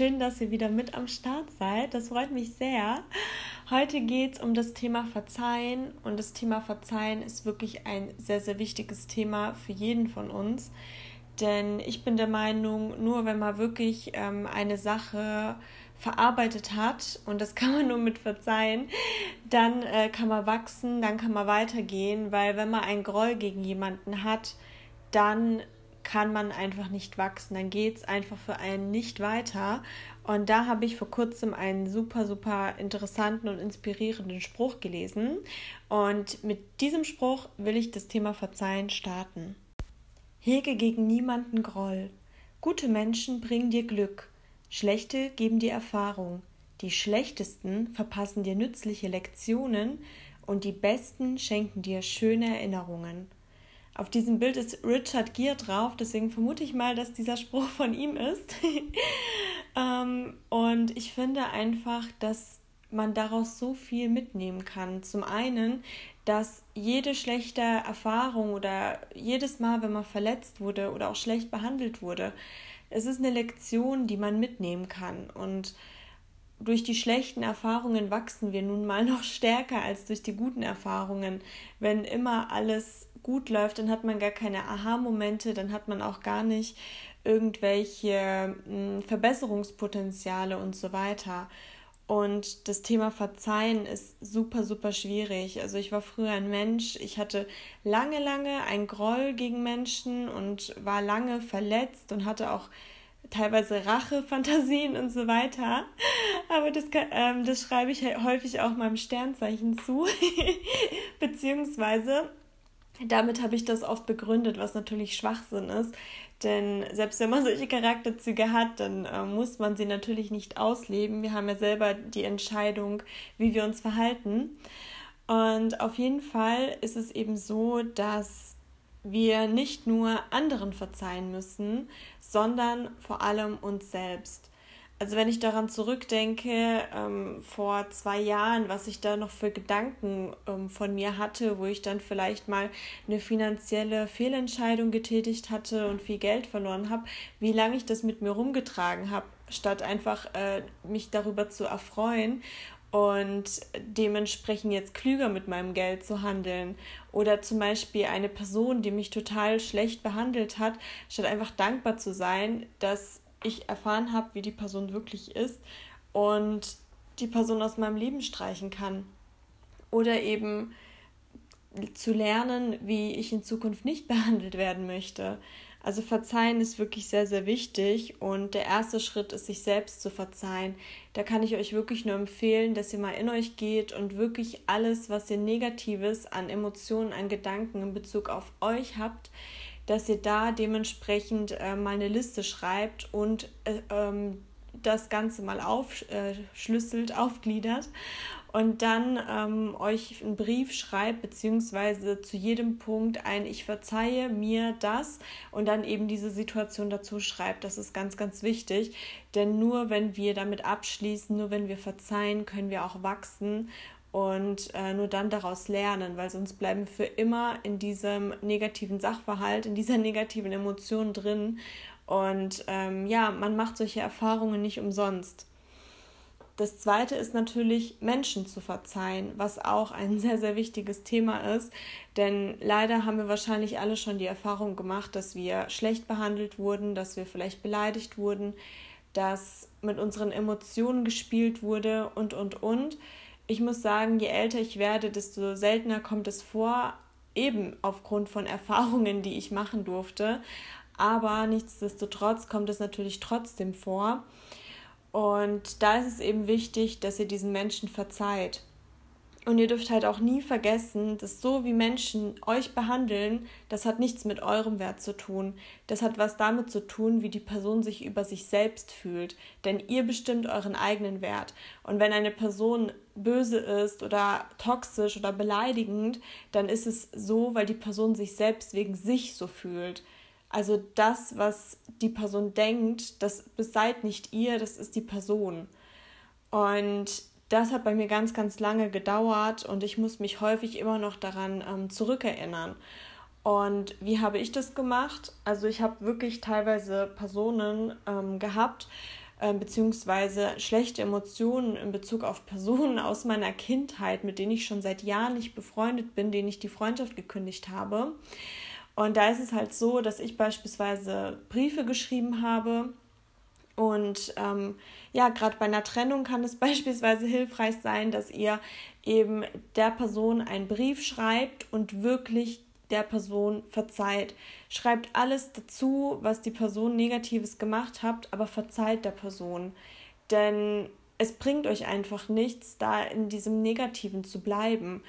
Schön, dass ihr wieder mit am Start seid. Das freut mich sehr. Heute geht es um das Thema Verzeihen und das Thema Verzeihen ist wirklich ein sehr, sehr wichtiges Thema für jeden von uns. Denn ich bin der Meinung, nur wenn man wirklich ähm, eine Sache verarbeitet hat, und das kann man nur mit Verzeihen, dann äh, kann man wachsen, dann kann man weitergehen, weil wenn man einen Groll gegen jemanden hat, dann kann man einfach nicht wachsen, dann geht es einfach für einen nicht weiter. Und da habe ich vor kurzem einen super, super interessanten und inspirierenden Spruch gelesen. Und mit diesem Spruch will ich das Thema Verzeihen starten. Hege gegen niemanden Groll. Gute Menschen bringen dir Glück, schlechte geben dir Erfahrung. Die schlechtesten verpassen dir nützliche Lektionen und die besten schenken dir schöne Erinnerungen. Auf diesem Bild ist Richard Gere drauf, deswegen vermute ich mal, dass dieser Spruch von ihm ist. ähm, und ich finde einfach, dass man daraus so viel mitnehmen kann. Zum einen, dass jede schlechte Erfahrung oder jedes Mal, wenn man verletzt wurde oder auch schlecht behandelt wurde, es ist eine Lektion, die man mitnehmen kann. Und durch die schlechten Erfahrungen wachsen wir nun mal noch stärker als durch die guten Erfahrungen. Wenn immer alles gut läuft, dann hat man gar keine Aha-Momente, dann hat man auch gar nicht irgendwelche hm, Verbesserungspotenziale und so weiter. Und das Thema Verzeihen ist super, super schwierig. Also ich war früher ein Mensch, ich hatte lange, lange ein Groll gegen Menschen und war lange verletzt und hatte auch teilweise Rachefantasien und so weiter. Aber das, ähm, das schreibe ich häufig auch meinem Sternzeichen zu. Beziehungsweise damit habe ich das oft begründet, was natürlich Schwachsinn ist. Denn selbst wenn man solche Charakterzüge hat, dann äh, muss man sie natürlich nicht ausleben. Wir haben ja selber die Entscheidung, wie wir uns verhalten. Und auf jeden Fall ist es eben so, dass wir nicht nur anderen verzeihen müssen, sondern vor allem uns selbst. Also wenn ich daran zurückdenke, ähm, vor zwei Jahren, was ich da noch für Gedanken ähm, von mir hatte, wo ich dann vielleicht mal eine finanzielle Fehlentscheidung getätigt hatte und viel Geld verloren habe, wie lange ich das mit mir rumgetragen habe, statt einfach äh, mich darüber zu erfreuen und dementsprechend jetzt klüger mit meinem Geld zu handeln. Oder zum Beispiel eine Person, die mich total schlecht behandelt hat, statt einfach dankbar zu sein, dass ich erfahren habe, wie die Person wirklich ist und die Person aus meinem Leben streichen kann. Oder eben zu lernen, wie ich in Zukunft nicht behandelt werden möchte. Also verzeihen ist wirklich sehr, sehr wichtig und der erste Schritt ist, sich selbst zu verzeihen. Da kann ich euch wirklich nur empfehlen, dass ihr mal in euch geht und wirklich alles, was ihr Negatives an Emotionen, an Gedanken in Bezug auf euch habt, dass ihr da dementsprechend äh, mal eine Liste schreibt und äh, ähm, das Ganze mal aufschlüsselt, aufgliedert und dann ähm, euch einen Brief schreibt, beziehungsweise zu jedem Punkt ein Ich verzeihe mir das und dann eben diese Situation dazu schreibt. Das ist ganz, ganz wichtig, denn nur wenn wir damit abschließen, nur wenn wir verzeihen, können wir auch wachsen und äh, nur dann daraus lernen, weil sonst bleiben wir für immer in diesem negativen Sachverhalt, in dieser negativen Emotion drin. Und ähm, ja, man macht solche Erfahrungen nicht umsonst. Das zweite ist natürlich, Menschen zu verzeihen, was auch ein sehr, sehr wichtiges Thema ist. Denn leider haben wir wahrscheinlich alle schon die Erfahrung gemacht, dass wir schlecht behandelt wurden, dass wir vielleicht beleidigt wurden, dass mit unseren Emotionen gespielt wurde und, und, und ich muss sagen, je älter ich werde, desto seltener kommt es vor, eben aufgrund von Erfahrungen, die ich machen durfte. Aber nichtsdestotrotz kommt es natürlich trotzdem vor. Und da ist es eben wichtig, dass ihr diesen Menschen verzeiht. Und ihr dürft halt auch nie vergessen, dass so wie Menschen euch behandeln, das hat nichts mit eurem Wert zu tun. Das hat was damit zu tun, wie die Person sich über sich selbst fühlt. Denn ihr bestimmt euren eigenen Wert. Und wenn eine Person böse ist oder toxisch oder beleidigend, dann ist es so, weil die Person sich selbst wegen sich so fühlt. Also das, was die Person denkt, das seid nicht ihr, das ist die Person. Und das hat bei mir ganz, ganz lange gedauert und ich muss mich häufig immer noch daran ähm, zurückerinnern. Und wie habe ich das gemacht? Also ich habe wirklich teilweise Personen ähm, gehabt, äh, beziehungsweise schlechte Emotionen in Bezug auf Personen aus meiner Kindheit, mit denen ich schon seit Jahren nicht befreundet bin, denen ich die Freundschaft gekündigt habe. Und da ist es halt so, dass ich beispielsweise Briefe geschrieben habe und ähm, ja, gerade bei einer Trennung kann es beispielsweise hilfreich sein, dass ihr eben der Person einen Brief schreibt und wirklich der Person verzeiht. Schreibt alles dazu, was die Person Negatives gemacht hat, aber verzeiht der Person. Denn es bringt euch einfach nichts, da in diesem Negativen zu bleiben.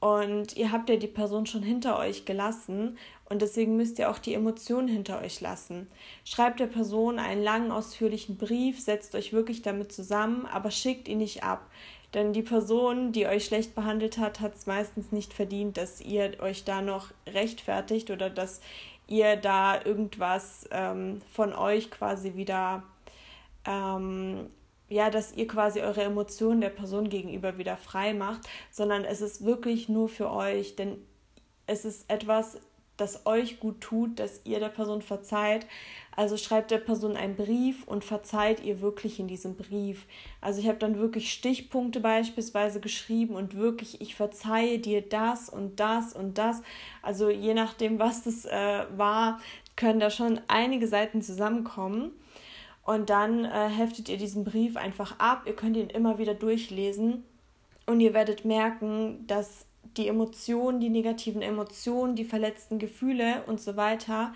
Und ihr habt ja die Person schon hinter euch gelassen und deswegen müsst ihr auch die Emotionen hinter euch lassen. Schreibt der Person einen langen, ausführlichen Brief, setzt euch wirklich damit zusammen, aber schickt ihn nicht ab. Denn die Person, die euch schlecht behandelt hat, hat es meistens nicht verdient, dass ihr euch da noch rechtfertigt oder dass ihr da irgendwas ähm, von euch quasi wieder ähm, ja, dass ihr quasi eure Emotionen der Person gegenüber wieder frei macht, sondern es ist wirklich nur für euch, denn es ist etwas, das euch gut tut, dass ihr der Person verzeiht. Also schreibt der Person einen Brief und verzeiht ihr wirklich in diesem Brief. Also ich habe dann wirklich Stichpunkte beispielsweise geschrieben und wirklich, ich verzeihe dir das und das und das. Also je nachdem, was das äh, war, können da schon einige Seiten zusammenkommen. Und dann äh, heftet ihr diesen Brief einfach ab. Ihr könnt ihn immer wieder durchlesen. Und ihr werdet merken, dass die Emotionen, die negativen Emotionen, die verletzten Gefühle und so weiter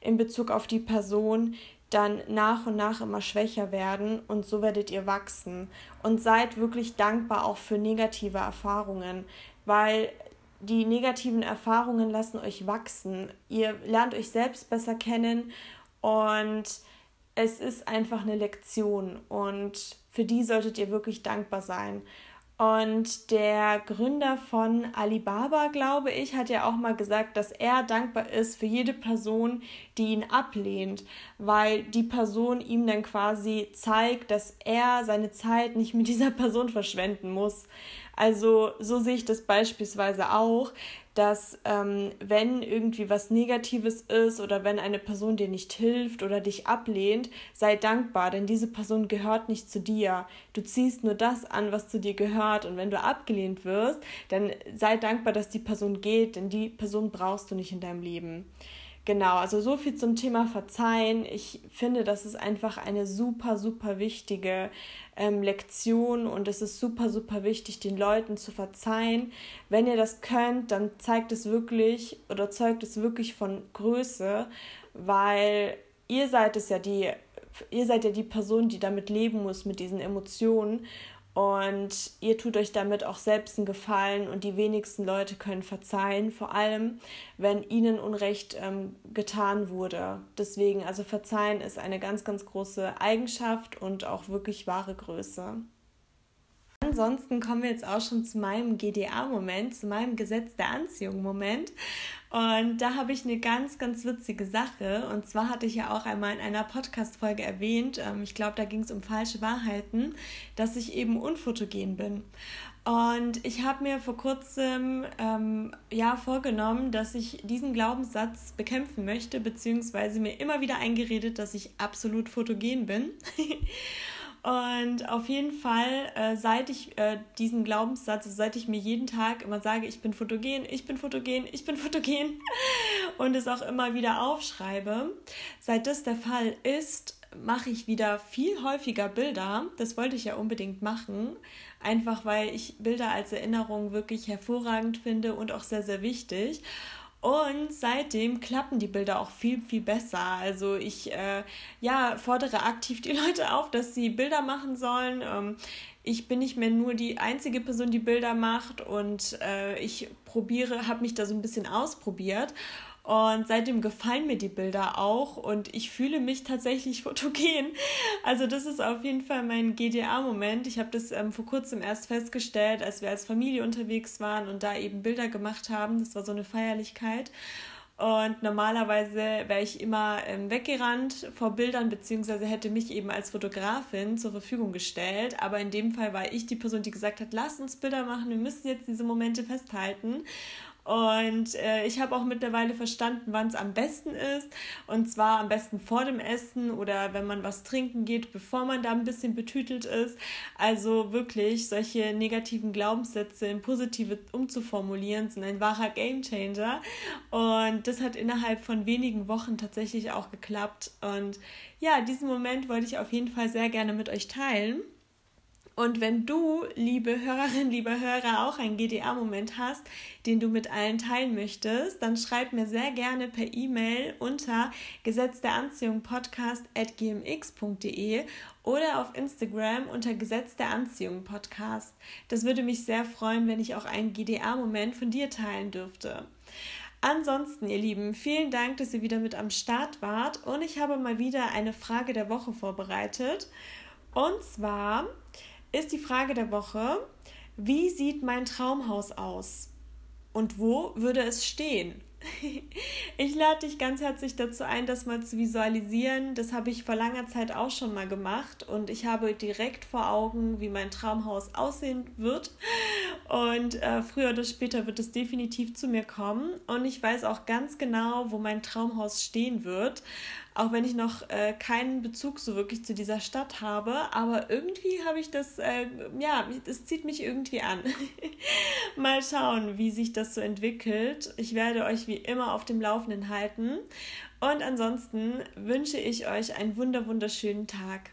in Bezug auf die Person dann nach und nach immer schwächer werden und so werdet ihr wachsen. Und seid wirklich dankbar auch für negative Erfahrungen, weil die negativen Erfahrungen lassen euch wachsen. Ihr lernt euch selbst besser kennen und es ist einfach eine Lektion und für die solltet ihr wirklich dankbar sein. Und der Gründer von Alibaba, glaube ich, hat ja auch mal gesagt, dass er dankbar ist für jede Person, die ihn ablehnt, weil die Person ihm dann quasi zeigt, dass er seine Zeit nicht mit dieser Person verschwenden muss. Also so sehe ich das beispielsweise auch, dass ähm, wenn irgendwie was Negatives ist oder wenn eine Person dir nicht hilft oder dich ablehnt, sei dankbar, denn diese Person gehört nicht zu dir. Du ziehst nur das an, was zu dir gehört. Und wenn du abgelehnt wirst, dann sei dankbar, dass die Person geht, denn die Person brauchst du nicht in deinem Leben. Genau, also so viel zum Thema Verzeihen. Ich finde, das ist einfach eine super, super wichtige ähm, Lektion und es ist super, super wichtig, den Leuten zu verzeihen. Wenn ihr das könnt, dann zeigt es wirklich oder zeugt es wirklich von Größe, weil ihr seid es ja die, ihr seid ja die Person, die damit leben muss, mit diesen Emotionen und ihr tut euch damit auch selbst einen Gefallen und die wenigsten Leute können verzeihen, vor allem wenn ihnen Unrecht ähm, getan wurde. Deswegen, also verzeihen ist eine ganz, ganz große Eigenschaft und auch wirklich wahre Größe. Ansonsten kommen wir jetzt auch schon zu meinem GDA-Moment, zu meinem Gesetz der Anziehung-Moment. Und da habe ich eine ganz, ganz witzige Sache. Und zwar hatte ich ja auch einmal in einer Podcast-Folge erwähnt, ähm, ich glaube, da ging es um falsche Wahrheiten, dass ich eben unfotogen bin. Und ich habe mir vor kurzem ähm, ja vorgenommen, dass ich diesen Glaubenssatz bekämpfen möchte, beziehungsweise mir immer wieder eingeredet, dass ich absolut fotogen bin. Und auf jeden Fall, äh, seit ich äh, diesen Glaubenssatz, also seit ich mir jeden Tag immer sage, ich bin fotogen, ich bin fotogen, ich bin fotogen und es auch immer wieder aufschreibe, seit das der Fall ist, mache ich wieder viel häufiger Bilder. Das wollte ich ja unbedingt machen, einfach weil ich Bilder als Erinnerung wirklich hervorragend finde und auch sehr, sehr wichtig. Und seitdem klappen die Bilder auch viel, viel besser. Also ich äh, ja, fordere aktiv die Leute auf, dass sie Bilder machen sollen. Ähm, ich bin nicht mehr nur die einzige Person, die Bilder macht und äh, ich probiere, habe mich da so ein bisschen ausprobiert und seitdem gefallen mir die Bilder auch und ich fühle mich tatsächlich fotogen. Also das ist auf jeden Fall mein GDA-Moment. Ich habe das ähm, vor kurzem erst festgestellt, als wir als Familie unterwegs waren und da eben Bilder gemacht haben. Das war so eine Feierlichkeit. Und normalerweise wäre ich immer ähm, weggerannt vor Bildern, beziehungsweise hätte mich eben als Fotografin zur Verfügung gestellt. Aber in dem Fall war ich die Person, die gesagt hat, lass uns Bilder machen, wir müssen jetzt diese Momente festhalten. Und äh, ich habe auch mittlerweile verstanden, wann es am besten ist. Und zwar am besten vor dem Essen oder wenn man was trinken geht, bevor man da ein bisschen betütelt ist. Also wirklich, solche negativen Glaubenssätze in positive umzuformulieren, sind ein wahrer Gamechanger. Und das hat innerhalb von wenigen Wochen tatsächlich auch geklappt. Und ja, diesen Moment wollte ich auf jeden Fall sehr gerne mit euch teilen. Und wenn du, liebe Hörerin, lieber Hörer, auch einen GDA-Moment hast, den du mit allen teilen möchtest, dann schreib mir sehr gerne per E-Mail unter Gesetz der Anziehung Podcast at gmx.de oder auf Instagram unter Gesetz der Anziehung Podcast. Das würde mich sehr freuen, wenn ich auch einen GDA-Moment von dir teilen dürfte. Ansonsten, ihr Lieben, vielen Dank, dass ihr wieder mit am Start wart und ich habe mal wieder eine Frage der Woche vorbereitet. Und zwar, ist die Frage der Woche, wie sieht mein Traumhaus aus? Und wo würde es stehen? Ich lade dich ganz herzlich dazu ein, das mal zu visualisieren. Das habe ich vor langer Zeit auch schon mal gemacht und ich habe direkt vor Augen, wie mein Traumhaus aussehen wird. Und äh, früher oder später wird es definitiv zu mir kommen. Und ich weiß auch ganz genau, wo mein Traumhaus stehen wird auch wenn ich noch äh, keinen Bezug so wirklich zu dieser Stadt habe, aber irgendwie habe ich das, äh, ja, es zieht mich irgendwie an. Mal schauen, wie sich das so entwickelt. Ich werde euch wie immer auf dem Laufenden halten und ansonsten wünsche ich euch einen wunder wunderschönen Tag.